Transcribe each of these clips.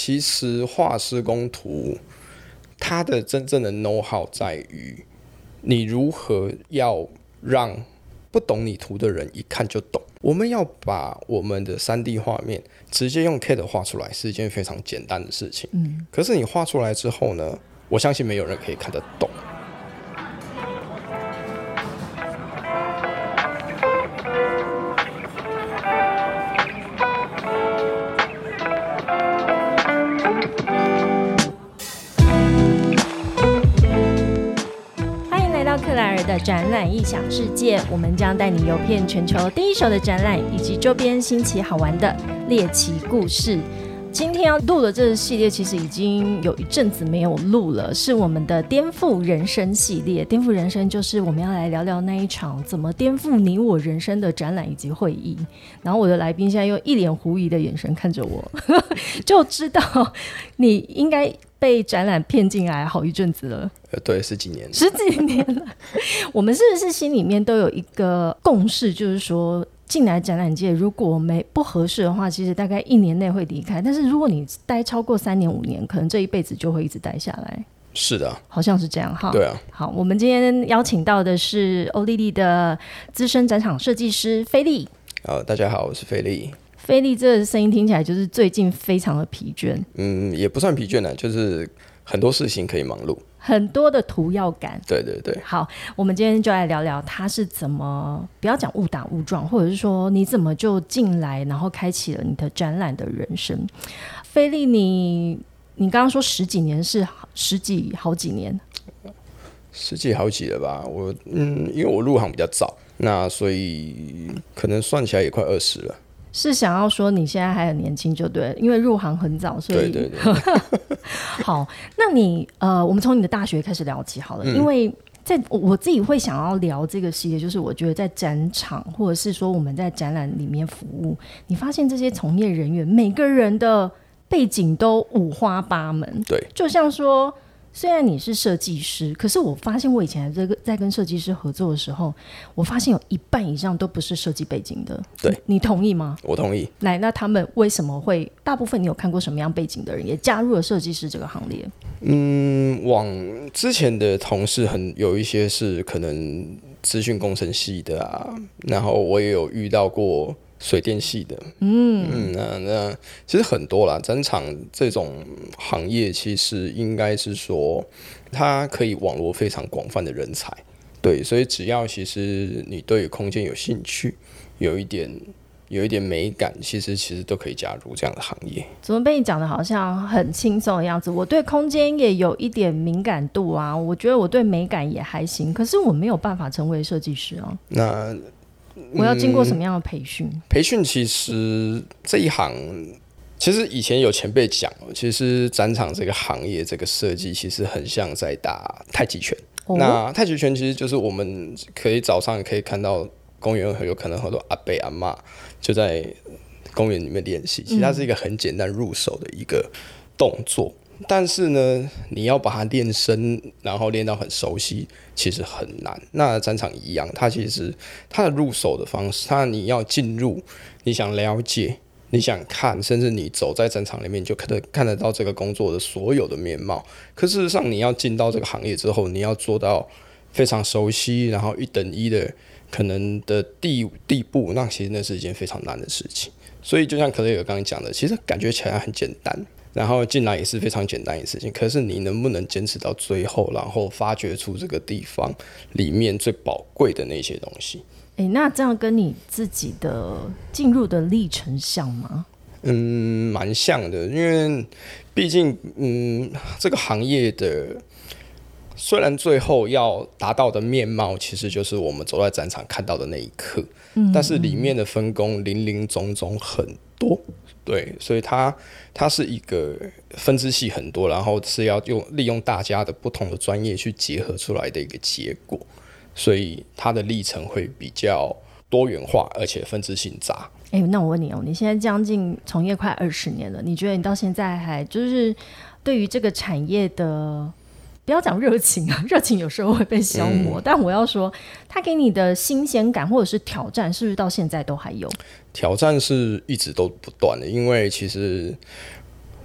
其实画施工图，它的真正的 know how 在于你如何要让不懂你图的人一看就懂。我们要把我们的三 D 画面直接用 CAD 画出来是一件非常简单的事情。嗯，可是你画出来之后呢，我相信没有人可以看得懂。展览异想世界，我们将带你游遍全球第一手的展览以及周边新奇好玩的猎奇故事。今天要录的这个系列，其实已经有一阵子没有录了，是我们的颠覆人生系列。颠覆人生就是我们要来聊聊那一场怎么颠覆你我人生的展览以及会议。然后我的来宾现在用一脸狐疑的眼神看着我，就知道你应该。被展览骗进来好一阵子了，呃，对，十几年，十几年了。我们是不是心里面都有一个共识，就是说进来展览界，如果没不合适的话，其实大概一年内会离开。但是如果你待超过三年五年，可能这一辈子就会一直待下来。是的，好像是这样哈。对啊。好，我们今天邀请到的是欧丽丽的资深展场设计师菲利。呃，大家好，我是菲利。菲利这个声音听起来就是最近非常的疲倦。嗯，也不算疲倦了，就是很多事情可以忙碌，很多的图要赶。对对对。好，我们今天就来聊聊他是怎么，不要讲误打误撞，或者是说你怎么就进来，然后开启了你的展览的人生。菲利，你你刚刚说十几年是十几好几年，十几好几了吧？我嗯，因为我入行比较早，那所以可能算起来也快二十了。是想要说你现在还很年轻就对，因为入行很早，所以对对对。好，那你呃，我们从你的大学开始聊起好了，因为在我自己会想要聊这个系列，就是我觉得在展场或者是说我们在展览里面服务，你发现这些从业人员每个人的背景都五花八门，对，就像说。虽然你是设计师，可是我发现我以前这个在跟设计师合作的时候，我发现有一半以上都不是设计背景的。对，你同意吗？我同意。来，那他们为什么会大部分你有看过什么样背景的人也加入了设计师这个行列？嗯，往之前的同事很有一些是可能资讯工程系的啊，然后我也有遇到过。水电系的，嗯嗯，那那其实很多啦，展场这种行业其实应该是说，它可以网络非常广泛的人才，对，所以只要其实你对空间有兴趣，有一点有一点美感，其实其实都可以加入这样的行业。怎么被你讲的好像很轻松的样子？我对空间也有一点敏感度啊，我觉得我对美感也还行，可是我没有办法成为设计师啊。那。我要经过什么样的培训？培训其实这一行，其实以前有前辈讲，其实展场这个行业这个设计其实很像在打太极拳。那太极拳其实就是我们可以早上可以看到公园很有可能很多阿伯阿妈就在公园里面练习，其实它是一个很简单入手的一个动作。但是呢，你要把它练深，然后练到很熟悉，其实很难。那战场一样，它其实它的入手的方式，它你要进入，你想了解，你想看，甚至你走在战场里面，就可能看得到这个工作的所有的面貌。可事实上，你要进到这个行业之后，你要做到非常熟悉，然后一等一的可能的地地步，那其实那是一件非常难的事情。所以，就像可雷尔刚刚讲的，其实感觉起来很简单。然后进来也是非常简单的事情，可是你能不能坚持到最后，然后发掘出这个地方里面最宝贵的那些东西？诶，那这样跟你自己的进入的历程像吗？嗯，蛮像的，因为毕竟，嗯，这个行业的虽然最后要达到的面貌，其实就是我们走在展场看到的那一刻，嗯，但是里面的分工零零总总很多。对，所以它它是一个分支系很多，然后是要用利用大家的不同的专业去结合出来的一个结果，所以它的历程会比较多元化，而且分支性杂。哎，那我问你哦，你现在将近从业快二十年了，你觉得你到现在还就是对于这个产业的？不要讲热情啊，热情有时候会被消磨。但我要说，他给你的新鲜感或者是挑战，是不是到现在都还有？挑战是一直都不断的，因为其实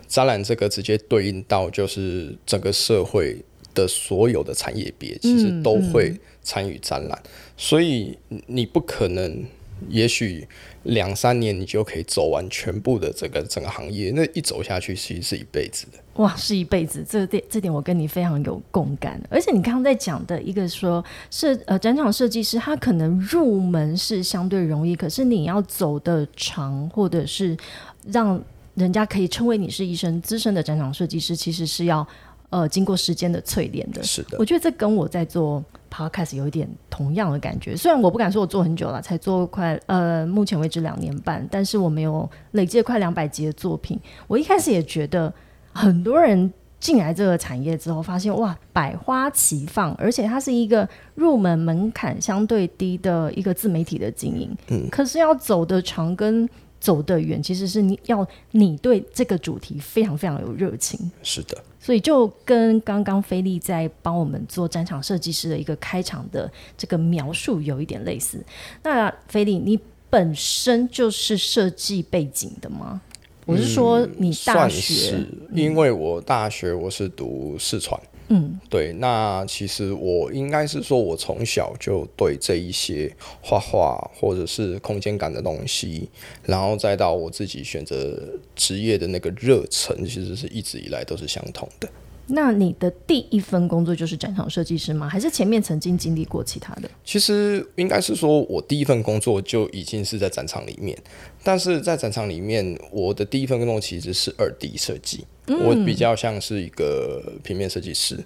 展览这个直接对应到就是整个社会的所有的产业别，其实都会参与展览，所以你不可能。也许两三年你就可以走完全部的这个整个行业，那一走下去其实是一辈子的。哇，是一辈子，这点这点我跟你非常有共感。而且你刚刚在讲的一个说设呃展场设计师，他可能入门是相对容易，可是你要走的长，或者是让人家可以称为你是一生资深的展场设计师，其实是要呃经过时间的淬炼的。是的，我觉得这跟我在做。Podcast 有一点同样的感觉，虽然我不敢说我做很久了，才做快呃，目前为止两年半，但是我没有累积快两百集的作品。我一开始也觉得，很多人进来这个产业之后，发现哇，百花齐放，而且它是一个入门门槛相对低的一个自媒体的经营。嗯，可是要走的长跟走得远，其实是你要你对这个主题非常非常有热情。是的。所以就跟刚刚菲利在帮我们做战场设计师的一个开场的这个描述有一点类似。那菲利，你本身就是设计背景的吗？我是说你大学，因为我大学我是读四川。嗯，对，那其实我应该是说，我从小就对这一些画画或者是空间感的东西，然后再到我自己选择职业的那个热忱，其实是一直以来都是相同的。那你的第一份工作就是展场设计师吗？还是前面曾经经历过其他的？其实应该是说我第一份工作就已经是在展场里面，但是在展场里面，我的第一份工作其实是二 D 设计。我比较像是一个平面设计师，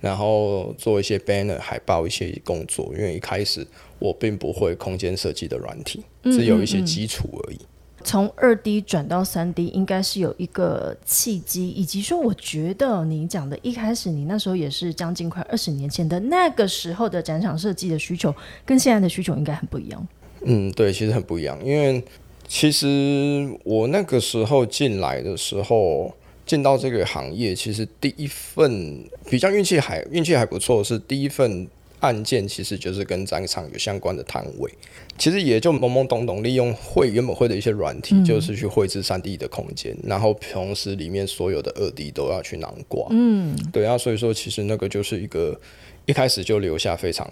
然后做一些 banner 海报一些工作。因为一开始我并不会空间设计的软体，只有一些基础而已。从二 D 转到三 D，应该是有一个契机，以及说，我觉得你讲的一开始，你那时候也是将近快二十年前的那个时候的展场设计的需求，跟现在的需求应该很不一样。嗯，对，其实很不一样，因为其实我那个时候进来的时候。进到这个行业，其实第一份比较运气还运气还不错，是第一份案件，其实就是跟展场有相关的摊位，其实也就懵懵懂懂利用会原本会的一些软体，就是去绘制三 D 的空间，然后同时里面所有的二 D 都要去囊括。嗯，对啊，所以说其实那个就是一个一开始就留下非常。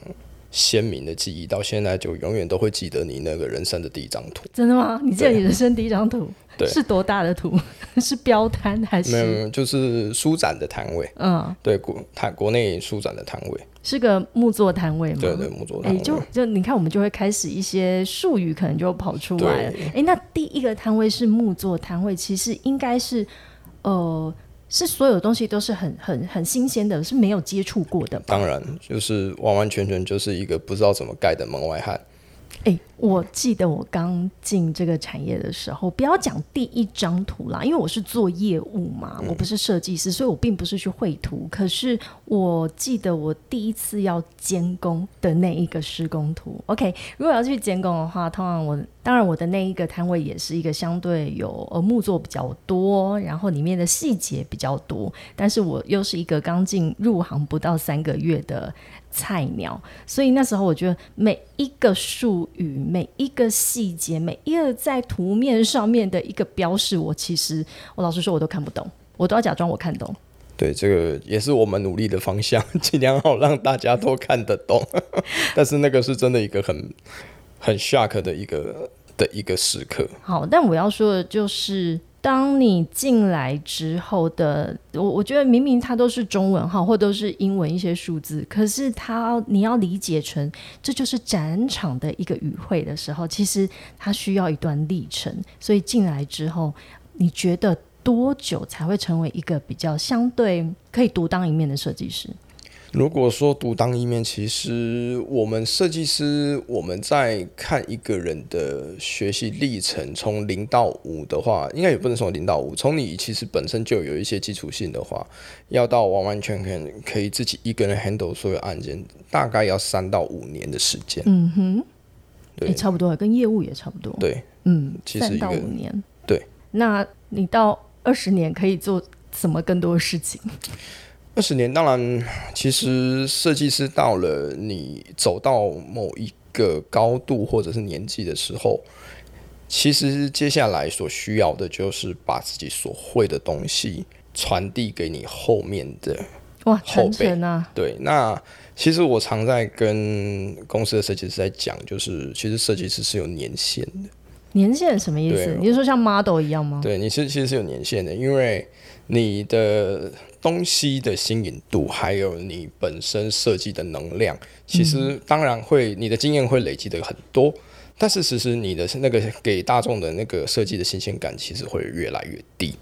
鲜明的记忆，到现在就永远都会记得你那个人生的第一张图。真的吗？你记得你人生第一张图？对，是多大的图？是标摊还是？没有没有，就是书展的摊位。嗯，对，国台国内书展的摊位，是个木作摊位吗？对对，木作摊位。就就你看，我们就会开始一些术语，可能就跑出来了。哎，那第一个摊位是木作摊位，其实应该是呃。是所有东西都是很很很新鲜的，是没有接触过的。当然，就是完完全全就是一个不知道怎么盖的门外汉。哎，我记得我刚进这个产业的时候，不要讲第一张图啦，因为我是做业务嘛，我不是设计师，所以我并不是去绘图。可是我记得我第一次要监工的那一个施工图。OK，如果要去监工的话，通常我当然我的那一个摊位也是一个相对有呃木作比较多，然后里面的细节比较多，但是我又是一个刚进入行不到三个月的。菜鸟，所以那时候我觉得每一个术语、每一个细节、每一个在图面上面的一个标示，我其实我老实说我都看不懂，我都要假装我看懂。对，这个也是我们努力的方向，尽量好让大家都看得懂。但是那个是真的一个很很 shock 的一个的一个时刻。好，但我要说的就是。当你进来之后的，我我觉得明明它都是中文哈，或都是英文一些数字，可是它你要理解成这就是展场的一个语汇的时候，其实它需要一段历程。所以进来之后，你觉得多久才会成为一个比较相对可以独当一面的设计师？如果说独当一面，其实我们设计师我们在看一个人的学习历程，从零到五的话，应该也不能从零到五。从你其实本身就有一些基础性的话，要到完完全全可以自己一个人 handle 所有案件，大概要三到五年的时间。嗯哼，对，差不多，跟业务也差不多。对，嗯，三到五年。对，那你到二十年可以做什么更多的事情？二十年，当然，其实设计师到了你走到某一个高度或者是年纪的时候，其实接下来所需要的就是把自己所会的东西传递给你后面的哇，后辈啊，对，那其实我常在跟公司的设计师在讲，就是其实设计师是有年限的。年限什么意思？你是说像 model 一样吗？对，你是其实是有年限的，因为你的东西的新颖度，还有你本身设计的能量，其实当然会你的经验会累积的很多，但是其实你的那个给大众的那个设计的新鲜感，其实会越来越低。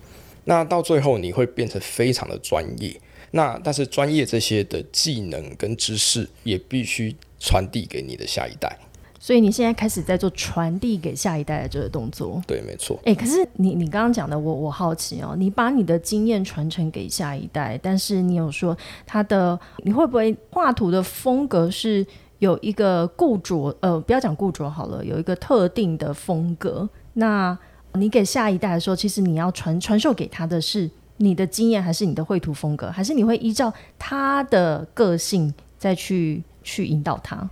那到最后你会变成非常的专业，那但是专业这些的技能跟知识也必须传递给你的下一代。所以你现在开始在做传递给下一代的这个动作。对，没错。哎、可是你你刚刚讲的，我我好奇哦，你把你的经验传承给下一代，但是你有说他的，你会不会画图的风格是有一个固着，呃，不要讲固着好了，有一个特定的风格。那你给下一代的时候，其实你要传传授给他的是你的经验，还是你的绘图风格，还是你会依照他的个性再去去引导他？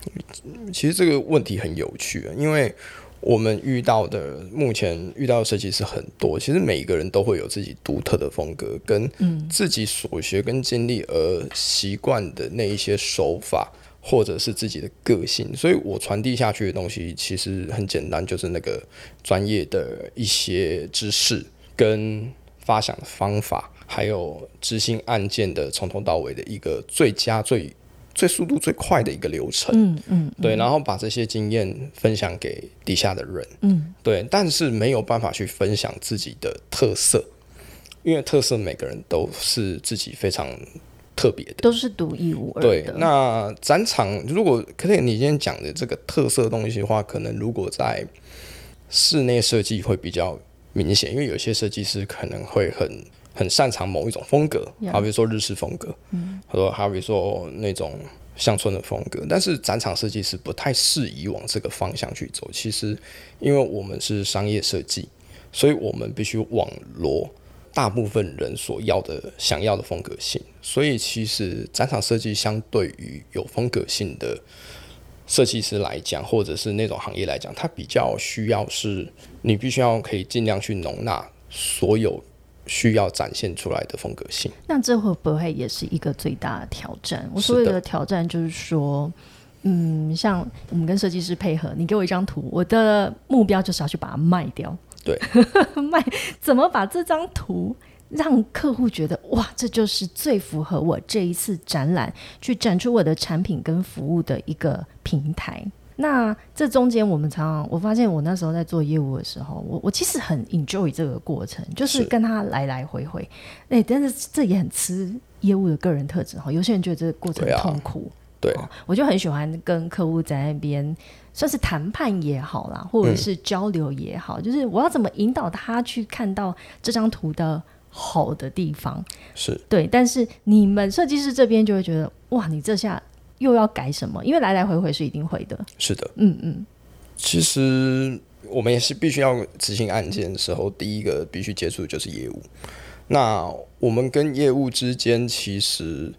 其实这个问题很有趣啊，因为我们遇到的目前遇到的设计师很多，其实每一个人都会有自己独特的风格，跟自己所学跟经历而习惯的那一些手法，或者是自己的个性。所以我传递下去的东西其实很简单，就是那个专业的一些知识跟发想的方法，还有执行案件的从头到尾的一个最佳最。最速度最快的一个流程，嗯嗯，对，然后把这些经验分享给底下的人，嗯，对，但是没有办法去分享自己的特色，因为特色每个人都是自己非常特别的。都是独一无二对的。，那展场如果可以，你今天讲的这个特色东西的话，可能如果在室内设计会比较明显，因为有些设计师可能会很很擅长某一种风格好比说日式风格，嗯，或者好比说那种乡村的风格，但是展场设计师不太适宜往这个方向去走。其实，因为我们是商业设计，所以我们必须网罗大部分人所要的、想要的风格性。所以，其实展场设计相对于有风格性的设计师来讲，或者是那种行业来讲，它比较需要是你必须要可以尽量去容纳所有需要展现出来的风格性。那这会不会也是一个最大的挑战？我所谓的的挑战就是说，嗯，像我们跟设计师配合，你给我一张图，我的目标就是要去把它卖掉。对，卖怎么把这张图让客户觉得哇，这就是最符合我这一次展览去展出我的产品跟服务的一个平台。那这中间，我们常常我发现，我那时候在做业务的时候，我我其实很 enjoy 这个过程，就是是跟他来来回回。哎、但是这也很吃业务的个人特质哈。有些人觉得这个过程痛苦，对，哦我就很喜欢跟客户在那边，算是谈判也好啦，或者是交流也好，就是我要怎么引导他去看到这张图的好的地方。是对，但是你们设计师这边就会觉得，哇，你这下又要改什么？因为来来回回是一定会的。是的。嗯嗯，其实我们也是必须要执行案件的时候，第一个必须接触的就是业务。那我们跟业务之间，其实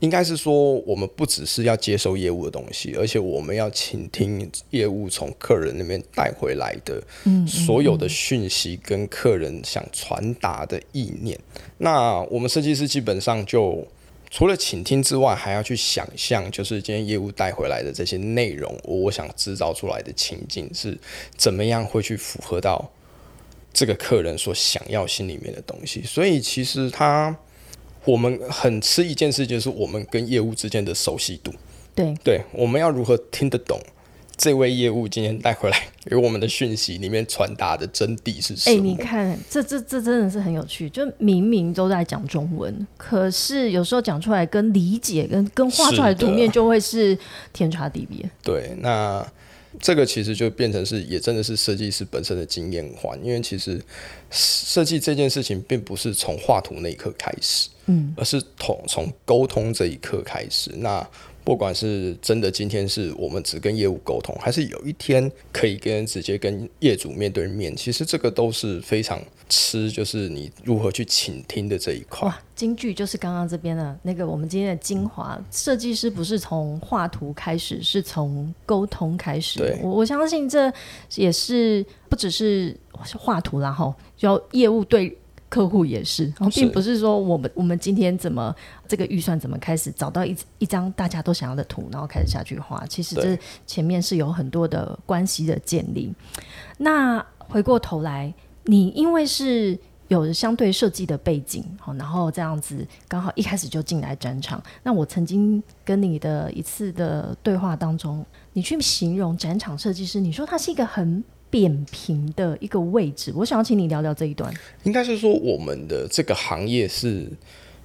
应该是说，我们不只是要接收业务的东西，而且我们要倾听业务从客人那边带回来的所有的讯息跟客人想传达的意念。那我们设计师基本上就除了倾听之外，还要去想象，就是今天业务带回来的这些内容，我想制造出来的情境是怎么样会去符合到这个客人所想要心里面的东西。所以其实他，我们很吃一件事，就是我们跟业务之间的熟悉度。对，对，我们要如何听得懂这位业务今天带回来给我们的讯息里面传达的真谛是什哎、么？你看，这这这真的是很有趣。就明明都在讲中文，可是有时候讲出来跟理解跟跟画出来的图面就会是天差地别。对，那这个其实就变成是，也真的是设计师本身的经验环，因为其实设计这件事情并不是从画图那一刻开始，嗯，而是从从沟通这一刻开始。那不管是真的今天是我们只跟业务沟通，还是有一天可以跟直接跟业主面对面，其实这个都是非常吃就是你如何去倾听的这一块。哇，京剧就是刚刚这边的那个我们今天的精华。设计师不是从画图开始，是从沟通开始。对，我我相信这也是不只是画图然后就业务对。客户也是，然后并不是说我们我们今天怎么这个预算怎么开始找到一一张大家都想要的图，然后开始下去画。其实这前面是有很多的关系的建立。那回过头来，你因为是有相对设计的背景，好，然后这样子刚好一开始就进来展场。那我曾经跟你的一次的对话当中，你去形容展场设计师，你说他是一个很。扁平的一个位置，我想要请你聊聊这一段。应该是说，我们的这个行业是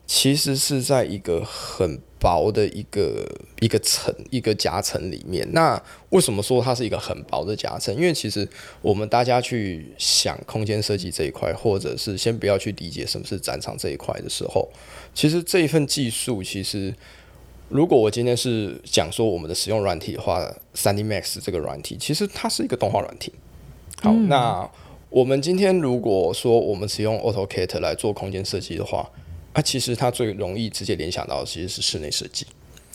其实是在一个很薄的一个一个层一个夹层里面。那为什么说它是一个很薄的夹层？因为其实我们大家去想空间设计这一块，或者是先不要去理解什么是展场这一块的时候，其实这一份技术，其实如果我今天是讲说我们的使用软体的话，三 D Max 这个软体，其实它是一个动画软体。好，那我们今天如果说我们使用 AutoCAD 来做空间设计的话，啊，其实它最容易直接联想到的其实是室内设计。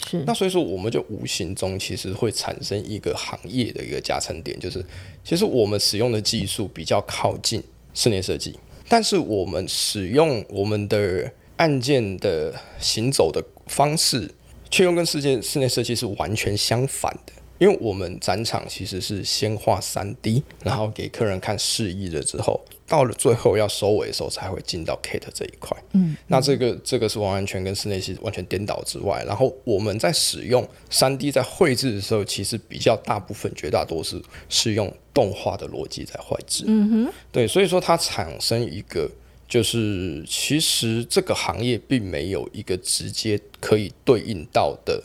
是，那所以说我们就无形中其实会产生一个行业的一个加成点，就是其实我们使用的技术比较靠近室内设计，但是我们使用我们的按键的行走的方式，却又跟世界室内设计是完全相反的。因为我们展场其实是先画三 D，然后给客人看示意了之后，到了最后要收尾的时候才会进到 Kate 这一块。嗯，那这个这个是完完全跟室内系完全颠倒之外。然后我们在使用三 D 在绘制的时候，其实比较大部分绝大多数是用动画的逻辑在绘制。嗯哼，对，所以说它产生一个就是其实这个行业并没有一个直接可以对应到的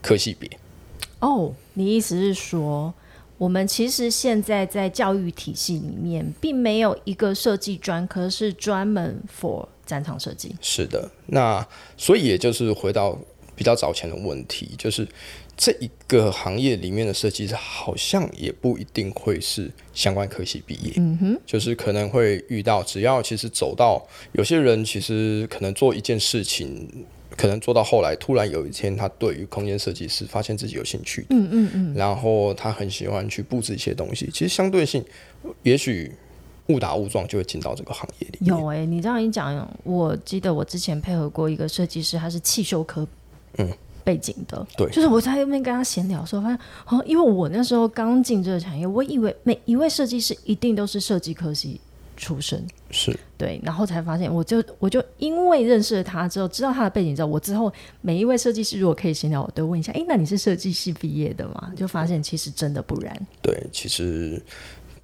科系别。哦，你意思是说，我们其实现在在教育体系里面，并没有一个设计专科是专门 for 战场设计。是的，那所以也就是回到比较早前的问题，就是这一个行业里面的设计师，好像也不一定会是相关科系毕业。嗯哼，就是可能会遇到，只要其实走到有些人，其实可能做一件事情。可能做到后来，突然有一天，他对于空间设计师发现自己有兴趣，嗯嗯嗯，然后他很喜欢去布置一些东西。其实相对性，也许误打误撞就会进到这个行业里。有哎，你这样一讲，我记得我之前配合过一个设计师，他是汽修科嗯背景的，对，就是我在那边跟他闲聊的时候，发现哦，因为我那时候刚进这个产业，我以为每一位设计师一定都是设计科系。出身是对，然后才发现，我就我就因为认识了他之后，知道他的背景之后，我之后每一位设计师如果可以闲聊，我都问一下，哎，那你是设计系毕业的吗？就发现其实真的不然。对，其实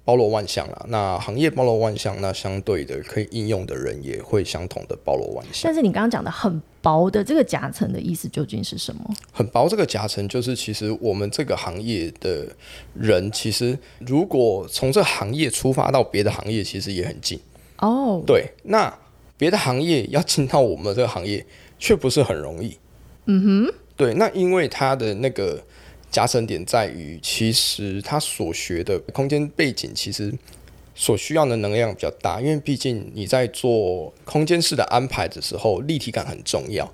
包罗万象啊，那行业包罗万象，那相对的可以应用的人也会相同的包罗万象。但是你刚刚讲的很薄的这个夹层的意思究竟是什么？很薄这个夹层就是，其实我们这个行业的人，其实如果从这行业出发到别的行业，其实也很近。哦，对，那别的行业要进到我们这个行业，却不是很容易。嗯哼，对，那因为它的那个加深点在于，其实他所学的空间背景，其实所需要的能量比较大，因为毕竟你在做空间式的安排的时候，立体感很重要，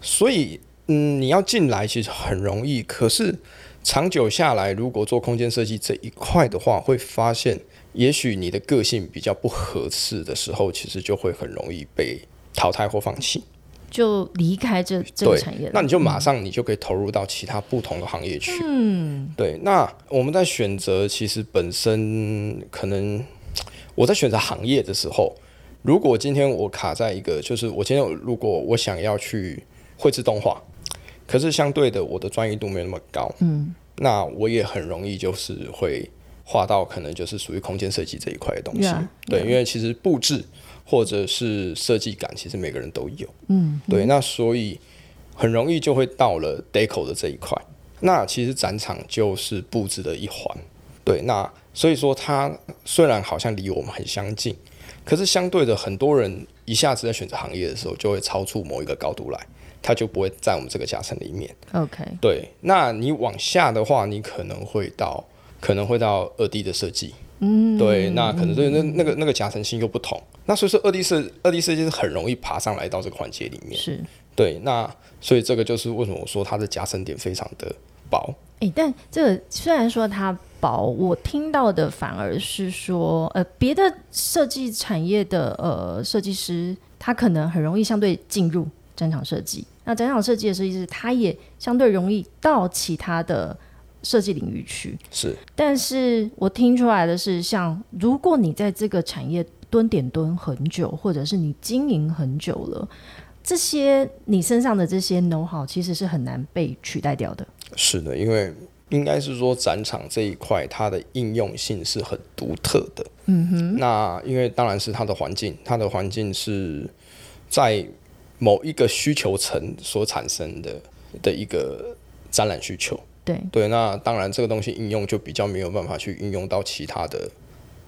所以嗯，你要进来其实很容易，可是长久下来，如果做空间设计这一块的话，会发现。也许你的个性比较不合适的时候，其实就会很容易被淘汰或放弃，就离开这这个产业。那你就马上你就可以投入到其他不同的行业去。嗯，对。那我们在选择其实本身可能我在选择行业的时候，如果今天我卡在一个，就是我今天如果我想要去绘制动画，可是相对的我的专业度没有那么高，嗯，那我也很容易就是会。画到可能就是属于空间设计这一块的东西，对，因为其实布置或者是设计感，其实每个人都有，嗯，对，那所以很容易就会到了 deco 的这一块。那其实展场就是布置的一环，对，那所以说它虽然好像离我们很相近，可是相对的很多人一下子在选择行业的时候，就会超出某一个高度来，它就不会在我们这个夹层里面。OK，对，那你往下的话，你可能会到。可能会到二 D 的设计，嗯，对，那可能对那那个那个夹层性又不同，那所以说二 D 设二 D 设计是很容易爬上来到这个环节里面。是，对，那所以这个就是为什么我说它的夹层点非常的薄。哎，但这个虽然说它薄，我听到的反而是说，呃，别的设计产业的呃设计师，他可能很容易相对进入展场设计。那展场设计的设计师，他也相对容易到其他的设计领域去。是，但是我听出来的是，像如果你在这个产业蹲点蹲很久，或者是你经营很久了，这些你身上的这些 know how 其实是很难被取代掉的。是的，因为应该是说展场这一块，它的应用性是很独特的。嗯哼。那因为当然是它的环境，它的环境是在某一个需求层所产生的的一个展览需求。对对，那当然这个东西应用就比较没有办法去运用到其他的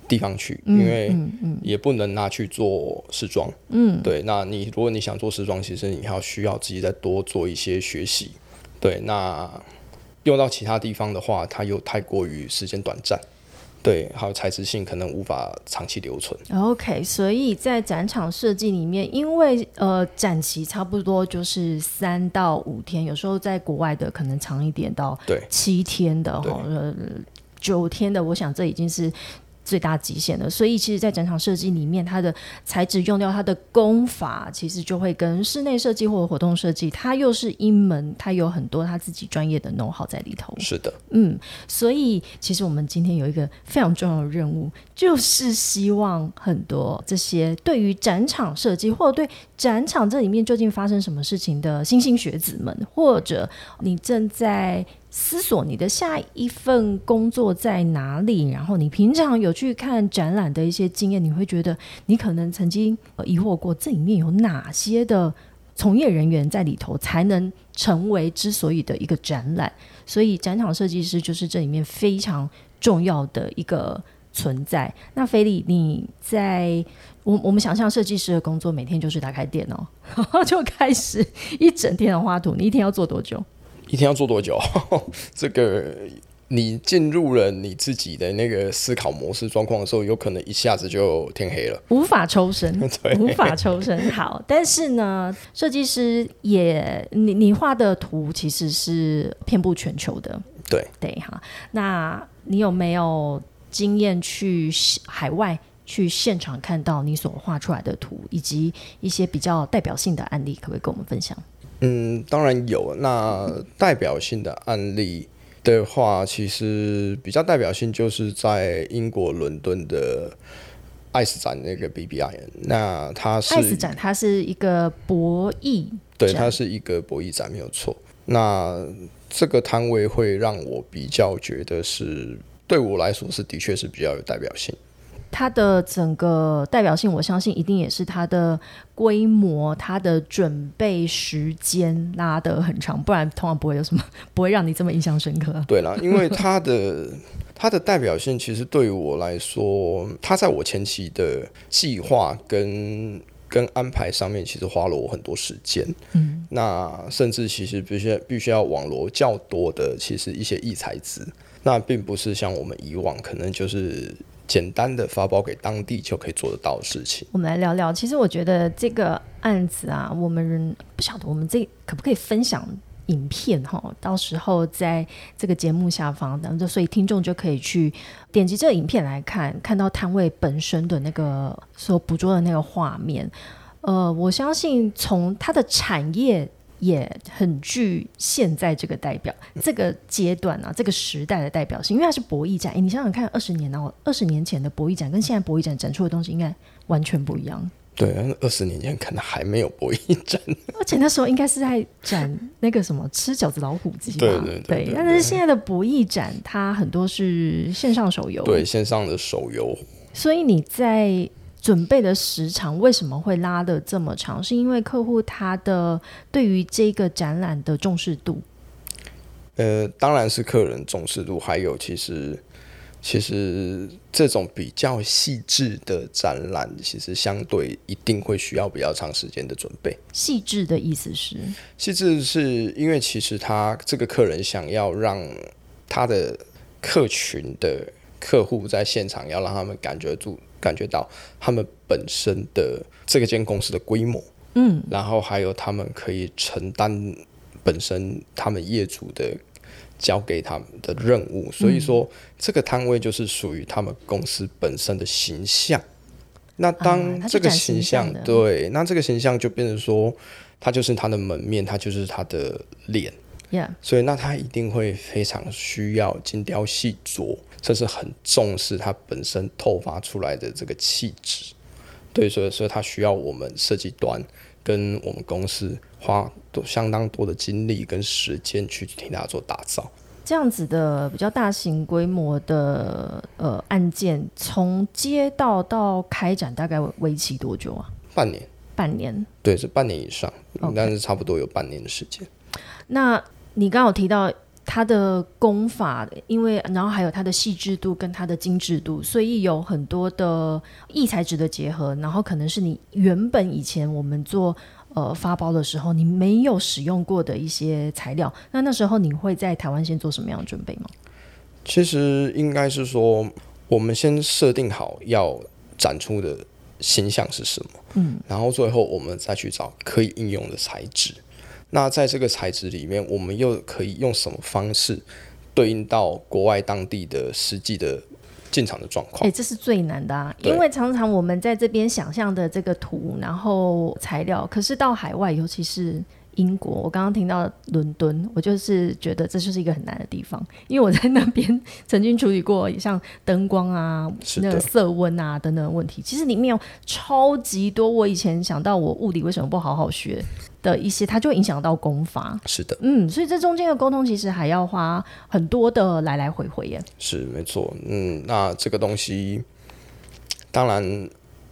地方去，因为也不能拿去做时装。嗯。对，那你如果你想做时装，其实你要需要自己再多做一些学习。对，那。用到其他地方的话，它又太过于时间短暂，对，还有材质性可能无法长期留存。OK，所以在展场设计里面，因为呃展期差不多就是三到五天，有时候在国外的可能长一点到对七天的九天的，我想这已经是。最大极限的，所以其实，在展场设计里面，它的材质用掉它的工法，其实就会跟室内设计或者活动设计，它又是一门，它有很多它自己专业的 know how 在里头。是的，嗯，所以其实我们今天有一个非常重要的任务，就是希望很多这些对于展场设计或者对展场这里面究竟发生什么事情的新兴学子们，或者你正在。思索你的下一份工作在哪里，然后你平常有去看展览的一些经验，你会觉得你可能曾经疑惑过这里面有哪些的从业人员在里头才能成为之所以的一个展览，所以展场设计师就是这里面非常重要的一个存在。那菲利，你在我我们想象设计师的工作，每天就是打开电脑 就开始一整天的画图，你一天要做多久？一天要做多久？这个你进入了你自己的那个思考模式状况的时候，有可能一下子就天黑了，无法抽身，无法抽身。好，但是呢，设计师也，你你画的图其实是遍布全球的，对对哈。那你有没有经验去海外去现场看到你所画出来的图，以及一些比较代表性的案例，可不可以跟我们分享？嗯，当然有。那代表性的案例的话，其实比较代表性就是在英国伦敦的爱斯展那个 BBI。那它是爱斯展，它是一个博弈，对，它是一个博弈展，没有错。那这个摊位会让我比较觉得是对我来说是的确是比较有代表性。它的整个代表性，我相信一定也是它的规模、它的准备时间拉得很长，不然通常不会有什么 不会让你这么印象深刻。对啦，因为它的 它的代表性，其实对于我来说，它在我前期的计划跟跟安排上面，其实花了我很多时间。嗯，那甚至其实必须必须要网罗较多的，其实一些异材质，那并不是像我们以往可能就是。简单的发包给当地就可以做得到的事情。我们来聊聊，其实我觉得这个案子啊，我们不晓得我们这可不可以分享影片哈？到时候在这个节目下方，然后所以听众就可以去点击这个影片来看，看到摊位本身的那个所捕捉的那个画面。呃，我相信从它的产业。也很具现在这个代表这个阶段啊，这个时代的代表性，因为它是博弈展。哎，你想想看，二十年后，二十年前的博弈展跟现在博弈展展出的东西应该完全不一样。对，二十年前可能还没有博弈展，而且那时候应该是在展那个什么吃饺子老虎机对对对。但是现在的博弈展，它很多是线上手游，对线上的手游。所以你在。准备的时长为什么会拉的这么长？是因为客户他的对于这个展览的重视度？呃，当然是客人重视度，还有其实其实这种比较细致的展览，其实相对一定会需要比较长时间的准备。细致的意思是？细致是因为其实他这个客人想要让他的客群的。客户在现场要让他们感觉住感觉到他们本身的这个间公司的规模，嗯，然后还有他们可以承担本身他们业主的交给他们的任务，所以说这个摊位就是属于他们公司本身的形象。那啊当这个形形象、对，那这个形象就变成说，它就是他的门面，它就是他的脸。，Yeah，所以那他一定会非常需要精雕细琢，甚至很重视他本身透发出来的这个气质。对，所以所以他需要我们设计端跟我们公司花多相当多的精力跟时间去替他做打造。这样子的比较大型规模的呃案件，从接到到开展大概为期多久啊？半年，半年。对，是半年以上 OK 但是差不多有半年的时间。那你刚刚有提到它的功法，因为然后还有它的细致度跟它的精致度，所以有很多的异材质的结合，然后可能是你原本以前我们做呃发包的时候你没有使用过的一些材料，那那时候你会在台湾先做什么样的准备吗？其实应该是说，我们先设定好要展出的形象是什么，嗯，然后最后我们再去找可以应用的材质。那在这个材质里面，我们又可以用什么方式对应到国外当地的实际的进场的状况哎、况？这是最难的啊，因为常常我们在这边想象的这个图，然后材料，可是到海外，尤其是英国，我刚刚听到伦敦，我就是觉得这就是一个很难的地方，因为我在那边曾经处理过像灯光啊、那个色温啊等等的问题，其实里面有超级多我以前想到我物理为什么不好好学的一些，它就会影响到功法。是的，嗯，所以这中间的沟通其实还要花很多的来来回回耶。是没错。嗯，那这个东西，当然。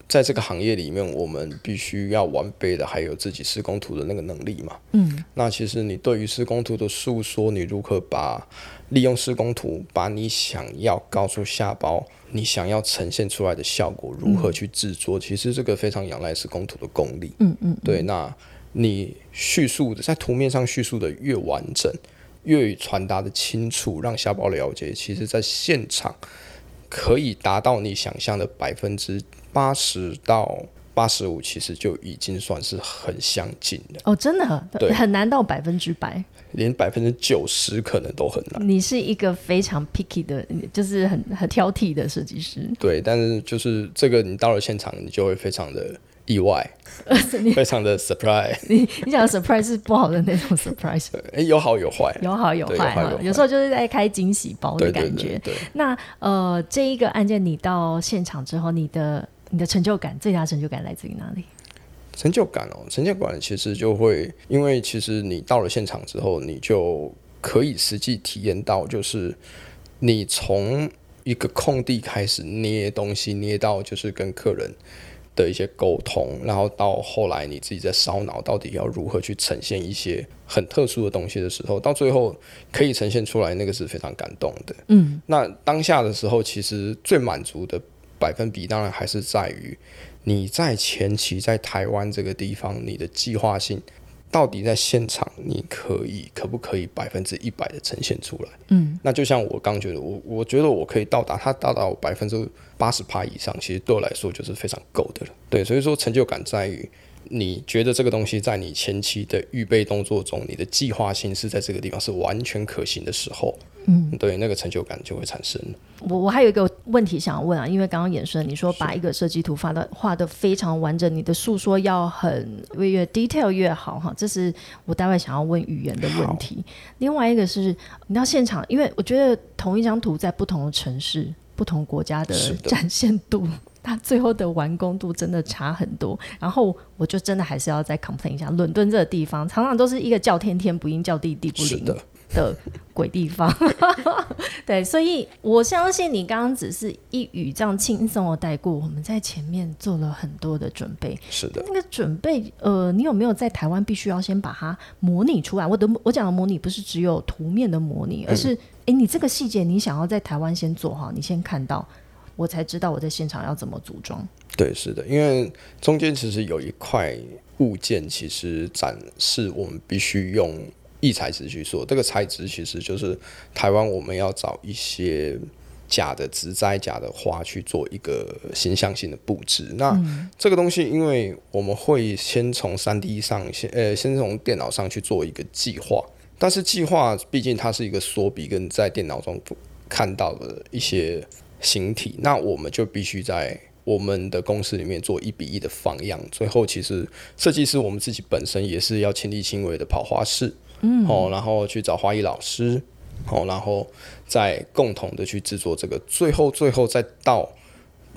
在这个行业里面，我们必须要完备的还有自己施工图的那个能力嘛。嗯，那其实你对于施工图的诉说，你如何把利用施工图，把你想要告诉下包，你想要呈现出来的效果，如何去制作，其实这个非常仰赖施工图的功力。嗯嗯，对，那你叙述的在图面上叙述的越完整，越传达的清楚，让下包了解，其实在现场可以达到你想象的百分之八十到八十五，其实就已经算是很相近的。哦，真的对很难到百分之百。连百分之九十可能都很难。你是一个非常 picky 的，就是很很挑剔的设计师。对，但是就是这个，你到了现场，你就会非常的意外，非常的 surprise。你你讲的 surprise 是不好的那种 surprise，哎，有好有坏。有好有坏哈有时候就是在开惊喜包的对对感觉。对对，那呃，这一个案件你到现场之后，你的你的成就感，最大成就感来自于哪里？成就感哦，成就感其实就会，因为其实你到了现场之后，你就可以实际体验到，就是你从一个空地开始捏东西，捏到就是跟客人的一些沟通，然后到后来你自己在烧脑，到底要如何去呈现一些很特殊的东西的时候，到最后可以呈现出来，那个是非常感动的。嗯，那当下的时候，其实最满足的百分比，当然还是在于你在前期在台湾这个地方，你的计划性到底在现场，你可以可不可以百分之一百的呈现出来？嗯，那就像我刚觉得，我我觉得我可以到达它达到百分之八十趴以上，其实对我来说就是非常够的了。对，所以说成就感在于。你觉得这个东西在你前期的预备动作中，你的计划性是在这个地方是完全可行的时候，嗯，对，那个成就感就会产生。我我还有一个问题想要问啊，因为刚刚衍生你说把一个设计图发的画的非常完整，你的诉说要很越越 detail 越好哈，这是我待会想要问语言的问题。另外一个是你到现场，因为我觉得同一张图在不同的城市、不同国家的展现度。它最后的完工度真的差很多，然后我就真的还是要再 complain 一下，伦敦这个地方常常都是一个叫天天不应，叫地地不灵的，的鬼地方。对，所以我相信你刚刚只是一语这样轻松的带过，我们在前面做了很多的准备。是的，那个准备，呃，你有没有在台湾必须要先把它模拟出来？我的我讲的模拟不是只有图面的模拟，而是，诶，你这个细节你想要在台湾先做好，你先看到，我才知道我在现场要怎么组装。对，是的，因为中间其实有一块物件，其实展示我们必须用异材质去做。这个材质其实就是台湾我们要找一些假的植栽、假的花去做一个形象性的布置。那这个东西，因为我们会先从三 D 上先呃，先从电脑上去做一个计划，但是计划毕竟它是一个缩比，跟在电脑中看到的一些形体，那我们就必须在我们的公司里面做一比一的放样。最后，其实设计师我们自己本身也是要亲力亲为的跑花式，嗯，哦，然后去找花艺老师。好，然后再共同的去制作这个，最后最后再到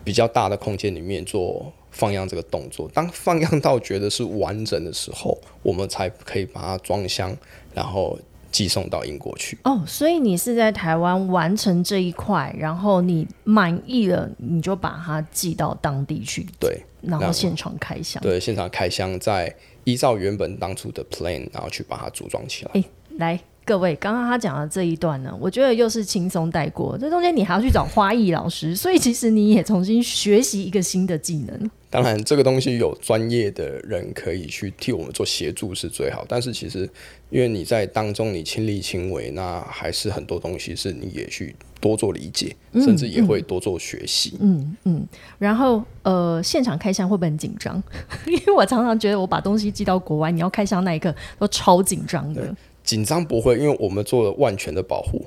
比较大的空间里面做放样这个动作。当放样到觉得是完整的时候，我们才可以把它装箱，然后寄送到英国去。哦，所以你是在台湾完成这一块，然后你满意了，你就把它寄到当地去。对，然后现场开箱。对，现场开箱，再依照原本当初的 plan，然后去把它组装起来。哎，来。各位，刚刚他讲的这一段呢，我觉得又是轻松带过。这中间你还要去找花艺老师，所以其实你也重新学习一个新的技能。当然，这个东西有专业的人可以去替我们做协助是最好。但是其实，因为你在当中你亲力亲为，那还是很多东西是你也去多做理解，甚至也会多做学习。嗯嗯。然后呃，现场开箱会不会很紧张？因为我常常觉得我把东西寄到国外，你要开箱那一刻都超紧张的。紧张不会，因为我们做了万全的保护。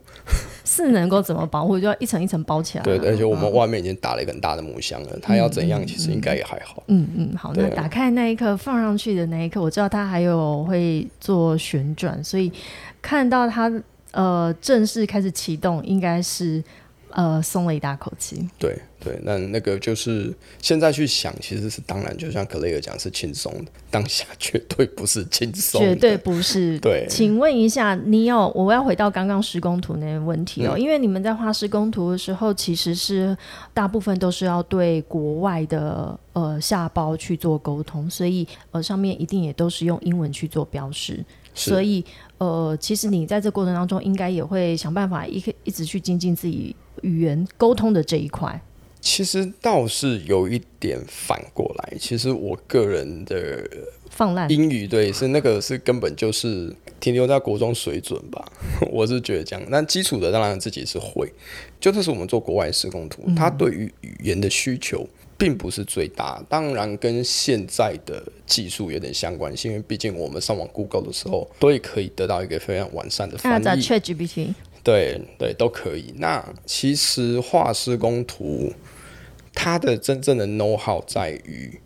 是能够怎么保护？就要一层一层包起来。对，而且我们外面已经打了一个很大的木箱了。它要怎样，其实应该也还好。嗯嗯，好。那打开那一刻，放上去的那一刻，我知道它还有会做旋转，所以看到它呃正式开始启动，应该是呃松了一大口气。对。对，那那个就是现在去想，其实是当然，就像克雷尔讲是轻松的，当下绝对不是轻松，绝对不是。对，请问一下，你有我要回到刚刚施工图那个问题哦，因为你们在画施工图的时候，其实是大部分都是要对国外的呃下包去做沟通，所以呃上面一定也都是用英文去做标识，所以呃其实你在这过程当中，应该也会想办法一一直去精进自己语言沟通的这一块。其实倒是有一点反过来，其实我个人的放烂英语对是那个是根本就是停留在国中水准吧，我是觉得这样。那基础的当然自己是会，就这是我们做国外施工图，它对于语言的需求并不是最大，当然跟现在的技术有点相关性，因为毕竟我们上网 Google 的时候，都可以得到一个非常完善的翻译。ChatGPT。对对都可以。那其实画施工图。它的真正的 know how 在于，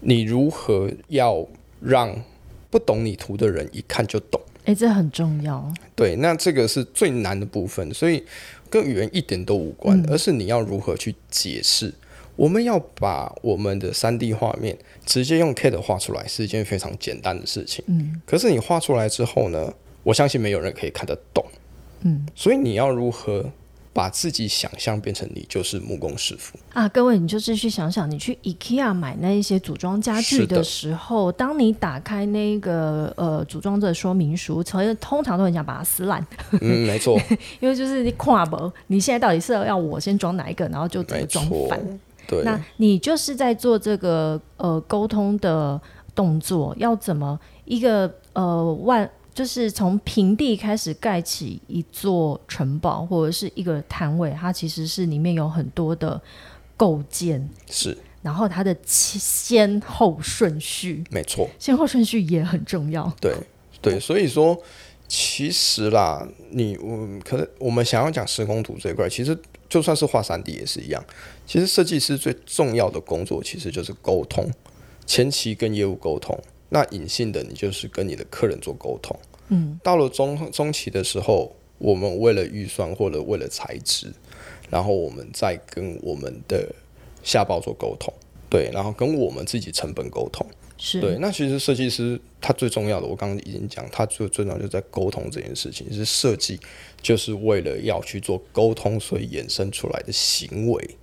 你如何要让不懂你图的人一看就懂。哎，这很重要。对，那这个是最难的部分，所以跟语言一点都无关，而是你要如何去解释。我们要把我们的三 D 画面直接用 CAD 画出来，是一件非常简单的事情。嗯。可是你画出来之后呢，我相信没有人可以看得懂。嗯。所以你要如何？把自己想象变成你就是木工师傅啊！各位，你就是去想想，你去 IKEA 买那一些组装家具的时候，当你打开那个呃组装的说明书，其实通常都很想把它撕烂。嗯，没错，因为就是你跨博，你现在到底是要我先装哪一个，然后就怎么装反？对，那你就是在做这个呃沟通的动作，要怎么一个呃万。就是从平地开始盖起一座城堡或者是一个摊位，它其实是里面有很多的构建，是，然后它的先后顺序，没错，先后顺序也很重要。对对，所以说其实啦，你我可能我们想要讲施工图这一块，其实就算是画三 D 也是一样。其实设计师最重要的工作其实就是沟通，前期跟业务沟通。那隐性的，你就是跟你的客人做沟通。嗯，到了中中期的时候，我们为了预算或者为了材质，然后我们再跟我们的下包做沟通。对，然后跟我们自己成本沟通。是对。那其实设计师他最重要的，我刚刚已经讲，他最最重要就在沟通这件事情。是设计就是为了要去做沟通，所以衍生出来的行为。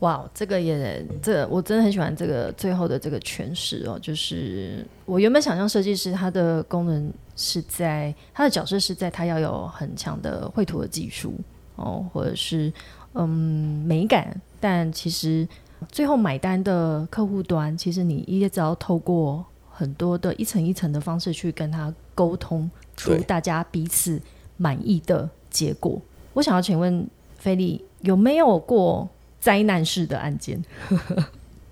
哇，这个也，这我真的很喜欢这个最后的这个诠释哦。就是我原本想象设计师他的功能是在他的角色是在他要有很强的绘图的技术哦，或者是嗯美感，但其实最后买单的客户端，其实你也只要透过很多的一层一层的方式去跟他沟通，出大家彼此满意的结果。我想要请问。菲利有没有过灾难式的案件？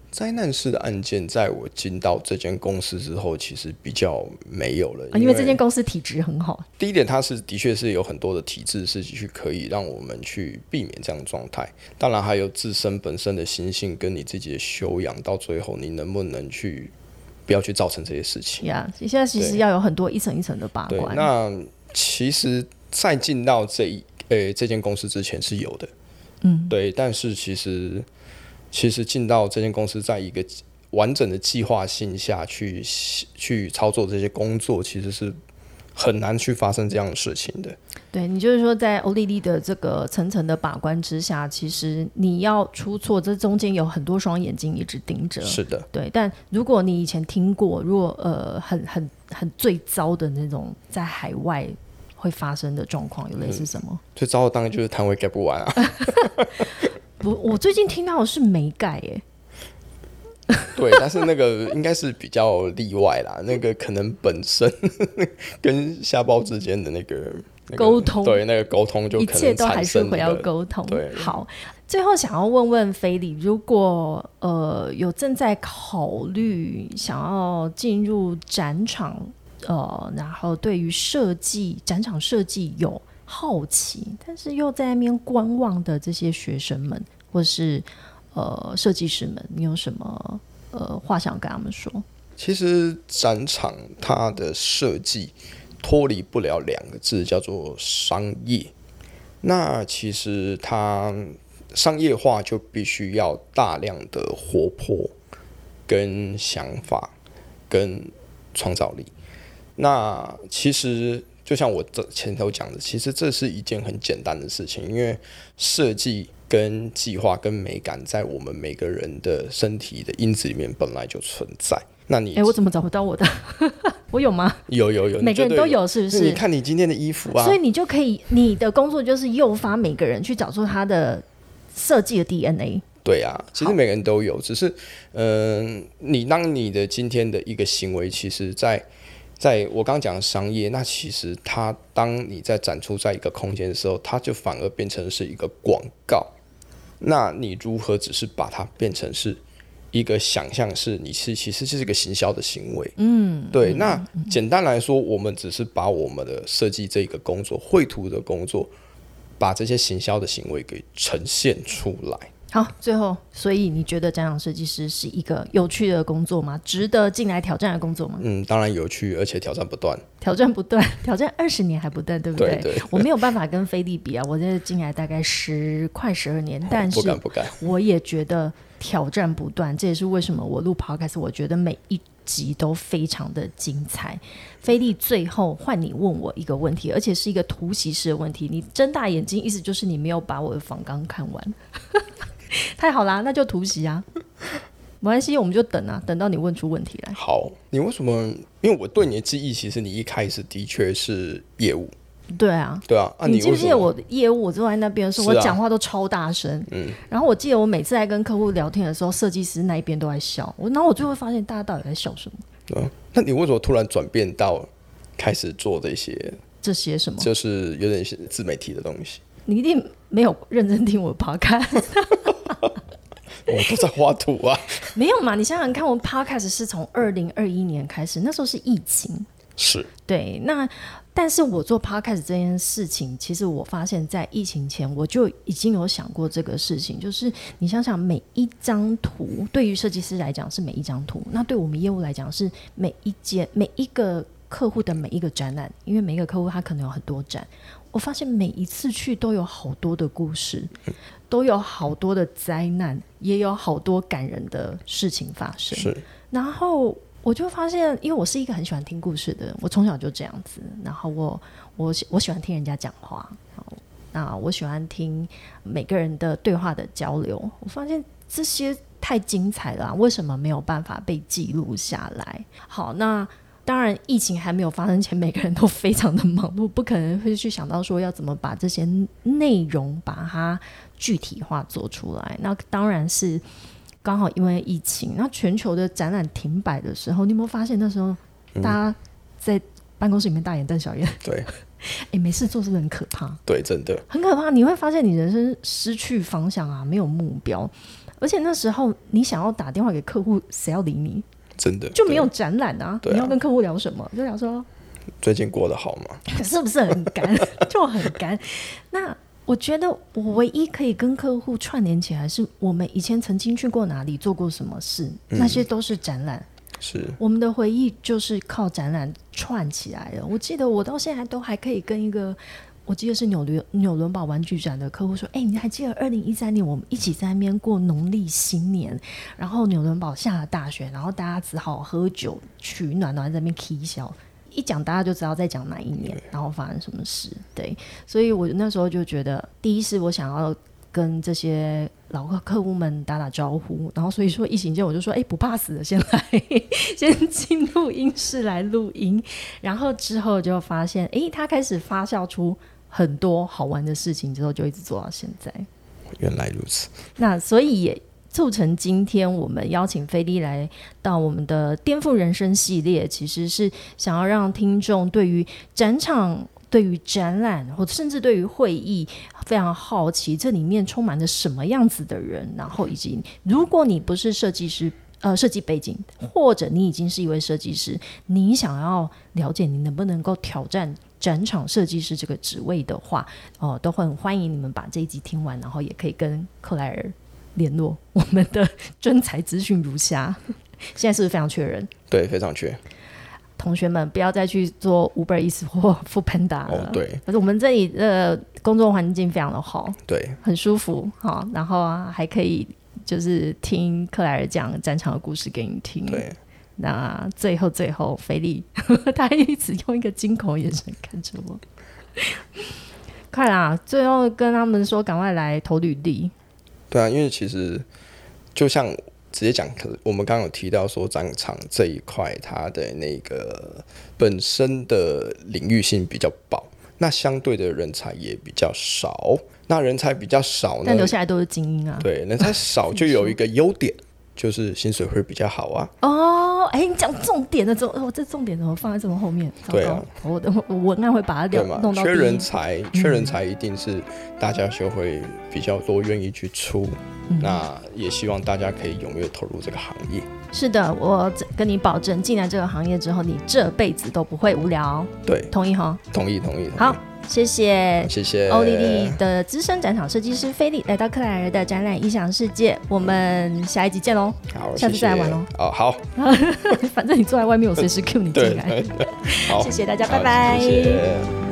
灾难式的案件，在我进到这间公司之后，其实比较没有了。啊，因为这间公司体质很好。第一点，它是的确是有很多的体制是去可以让我们去避免这样的状态。当然，还有自身本身的心性跟你自己的修养，到最后你能不能去不要去造成这些事情？呀，你现在其实要有很多一层一层的把关。那其实，在进到这一呃这间公司之前是有的，嗯，对。但是其实。其实进到这间公司，在一个完整的计划性下去去操作这些工作，其实是很难去发生这样的事情的。对你就是说，在欧丽丽的这个层层的把关之下，其实你要出错，这中间有很多双眼睛一直盯着。是的，对。但如果你以前听过，如果呃很很很最糟的那种在海外会发生的状况，有类似什么？最糟的当然就是摊位盖不完啊。不，我最近听到的是没盖耶。对，但是那个应该是比较例外啦。那个可能本身 跟下包之间的那个沟通，对那个沟通就一切都还是回要沟通。对，好，最后想要问问菲利，如果呃有正在考虑想要进入展场，呃，然后对于设计展场设计有。好奇，但是又在那边观望的这些学生们，或是呃设计师们，你有什么呃话想跟他们说？其实展场它的设计脱离不了两个字，叫做商业。那其实它商业化就必须要大量的活泼、跟想法、跟创造力。那其实。就像我这前头讲的，其实这是一件很简单的事情，因为设计跟计划跟美感在我们每个人的身体的因子里面本来就存在。那你哎，我怎么找不到我的？我有吗？有有有，每个人都有，是不是？你看你今天的衣服啊，所以你就可以，你的工作就是诱发每个人去找出他的设计的 DNA。对啊，其实每个人都有，只是嗯，你当你的今天的一个行为，其实在。在我刚刚讲的商业，那其实它当你在展出在一个空间的时候，它就反而变成是一个广告。那你如何只是把它变成是一个想象？是你是其实就是一个行销的行为。嗯，对。那简单来说，我们只是把我们的设计这个工作、绘图的工作，把这些行销的行为给呈现出来。好，最后，所以你觉得展场设计师是一个有趣的工作吗？值得进来挑战的工作吗？嗯，当然有趣，而且挑战不断。挑战不断，挑战二十年还不断，对不对？对。我没有办法跟菲利比啊，我这进来大概十快十二年，但是不敢不敢。我也觉得挑战不断，这也是为什么我录 podcast，我觉得每一集都非常的精彩。菲利，最后换你问我一个问题，而且是一个突袭式的问题。你睁大眼睛，意思就是你没有把我的访纲看完。太好啦，那就突袭啊，没关系，我们就等啊，等到你问出问题来。好，你为什么？因为我对你的记忆，其实你一开始的确是业务。对啊，对啊。你记不记得我的业务？我坐在那边的时候，我讲话都超大声。嗯。然后我记得我每次在跟客户聊天的时候，设计师那一边都在笑。我，然后我就会发现大家到底在笑什么？嗯。那你为什么突然转变到开始做这些？这些什么？就是有点自媒体的东西。你一定没有认真听我的 podcast。我都在画图啊，没有嘛？你想想看，我们 podcast 是从二零二一年开始，那时候是疫情，是对。那但是我做 podcast 这件事情，其实我发现，在疫情前我就已经有想过这个事情。就是你想想，每一张图对于设计师来讲是每一张图，那对我们业务来讲是每一件每一个客户的每一个展览，因为每一个客户他可能有很多展。我发现每一次去都有好多的故事。都有好多的灾难，也有好多感人的事情发生。是，然后我就发现，因为我是一个很喜欢听故事的人，我从小就这样子。然后我我我喜欢听人家讲话，那我喜欢听每个人的对话的交流。我发现这些太精彩了，为什么没有办法被记录下来？好，那。当然，疫情还没有发生前，每个人都非常的忙碌，不可能会去想到说要怎么把这些内容把它具体化做出来。那当然是刚好因为疫情，那全球的展览停摆的时候，你有没有发现那时候大家在办公室里面大眼瞪小眼？对，哎，没事做是不是很可怕？对，真的很可怕。你会发现你人生失去方向啊，没有目标，而且那时候你想要打电话给客户，谁要理你？真的就没有展览啊？你要跟客户聊什么？就聊说最近过得好吗？是不是很干？就很干。那我觉得我唯一可以跟客户串联起来，是我们以前曾经去过哪里，做过什么事，那些都是展览。是我们的回忆就是靠展览串起来的。我记得我到现在都还可以跟一个，我记得是纽伦纽伦堡玩具展的客户说：“哎、你还记得二零一三年我们一起在那边过农历新年，然后纽伦堡下了大雪，然后大家只好喝酒取暖，然后在那边 k 笑。”一讲大家就知道在讲哪一年，然后发生什么事。对，所以我那时候就觉得，第一是我想要跟这些老客客户们打打招呼，然后所以说疫情间我就说，哎、不怕死的，先来，先进录音室来录音，然后之后就发现，哎、他开始发酵出很多好玩的事情，之后就一直做到现在。原来如此，那所以也促成今天我们邀请菲利来到我们的颠覆人生系列，其实是想要让听众对于展场、对于展览，或甚至对于会议非常好奇，这里面充满着什么样子的人，然后以及如果你不是设计师。呃，设计背景，或者你已经是一位设计师，你想要了解你能不能够挑战展场设计师这个职位的话，哦、都会很欢迎你们把这一集听完，然后也可以跟克莱尔联络。我们的专才资讯如下，现在是不是非常缺人？对，非常缺同学们不要再去做 Uber Eats 或 f o o Panda 了。哦，对可是我们这里的工作环境非常的好，对，很舒服哈，然后啊还可以就是听克莱尔讲展场的故事给你听。对，那最后最后，菲利 他一直用一个惊恐的眼神看着我。快啦！最后跟他们说，赶快来投履历。对啊，因为其实就像直接讲，可我们刚刚有提到说战场这一块，它的那个本身的领域性比较薄，那相对的人才也比较少。那人才比较少呢但，留下来都是精英啊。对，人才少就有一个优点，就是薪水会比较好啊。哦，哎，你讲重点的怎么？我、这重点怎么放在这么后面？对啊，我的我文案会把它对嘛聊弄？到缺人才，缺人才一定是大家就会比较多愿意去出。嗯那也希望大家可以踊跃投入这个行业。是的，我跟你保证，进来这个行业之后，你这辈子都不会无聊。对，同意哈？同意，同意，同意好，谢谢。谢谢欧丽丽的资深展场设计师菲利来到克莱尔的展览异想世界，我们下一集见喽！好，下次再来玩喽哦，好，反正你坐在外面，我随时 Q 你进对来。好，谢谢大家，拜拜。谢谢。